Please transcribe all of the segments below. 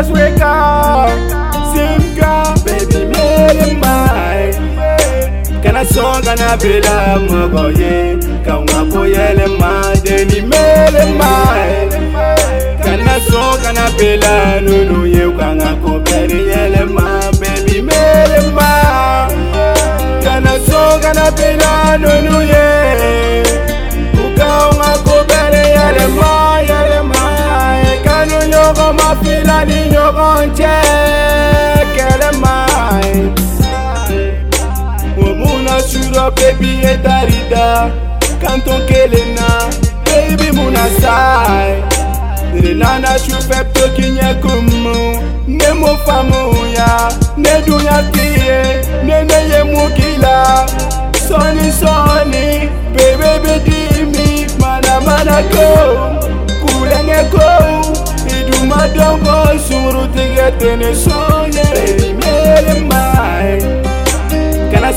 just wake up. Same girl, baby, make in mine. Can I song I kana bila magoye, kaunga koyele ma deni mele mine. Can I song kana bila nunu ye kanga ko peri yele ma baby make mine. Can I song kana bila nunu ye. baby etarida kantonkelena baby munasai lelana shufe tokinye kumu ne mo famuya oh, ne dunya tiye ne ne ye mugila soni soni bebe bedimi mana mana ko kulenge ko iduma dongo suru tige tene sonyere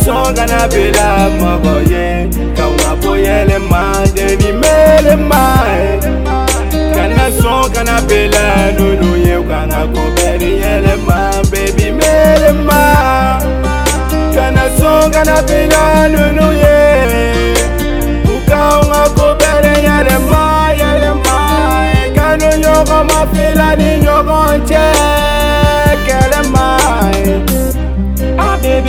songa na bela moko ye kauna boyelema denimelema kana songa na bela nunu ye kanga koberi yelema bebi melema kana songa na bela nunu ye ukaunga koberi yelema yelema kanu nyoko mafila ni nyoko nche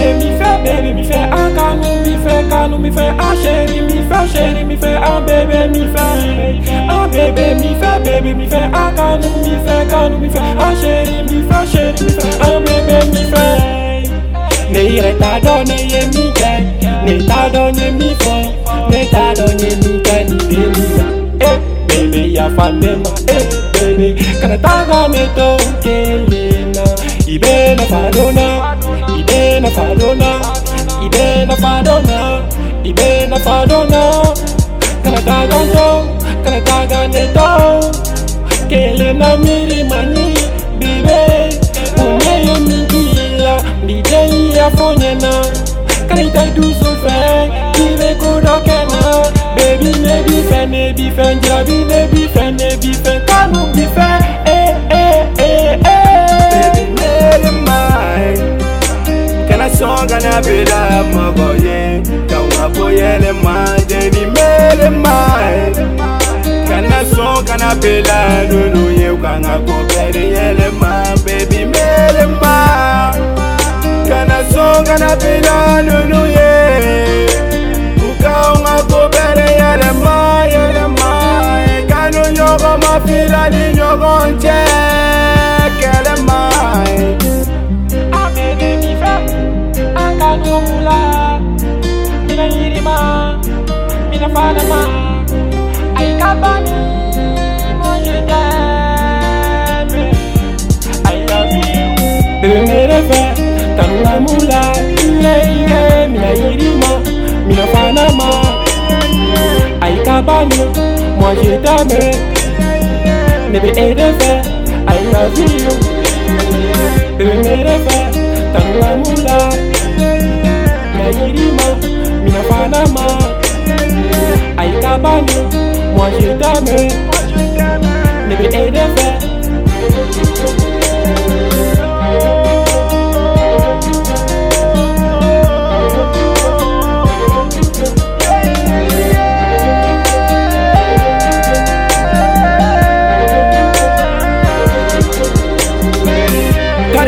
Bébé mi fait, baby, mi fait, un canou mi fait, canou mi fait, un chéri mi fait, chéri mi fait, un bébé mi fait, un bébé mi fait, baby, mi fait, un canou mi fait, canou mi fait, un chéri mi fait, chéri mi fait, un bébé mi fait. Ne ire ta donne ye mi ke, ne ta donne mi fo, ne ta donne mi ke ni de mi ya. Eh, bébé ya fa de ma, eh, bébé, kana ta ga me to ke le na. Ibena Fadona, Ibena Fadona, Ibena Fadona, Ibena Fadona. Kanata Gondo, Kanata Ganeto, Kele Namiri Mani, Bibe, Umeyo Migila, Bidei Afonena, Kanita Dusufe, Bibe Kurokena, Baby Nebi Fen, Nebi Fen, Jabi Nebi Fen, Nebi Fen, Kanu Bifen. di nyogon che kele mai Amene mi fa anga nyomula Mina yirima mina fana ma Ai kabani mojete I love you Bebe mere fe tanula mula Yeye mina yirima mina fana ma Ai kabani mojete me Baby, ain't fair? I love you. Baby, ain't it fair? Tangwa mula. Nairima, mina fanama. Aika banyo, moi je t'aime. Baby, ain't fair?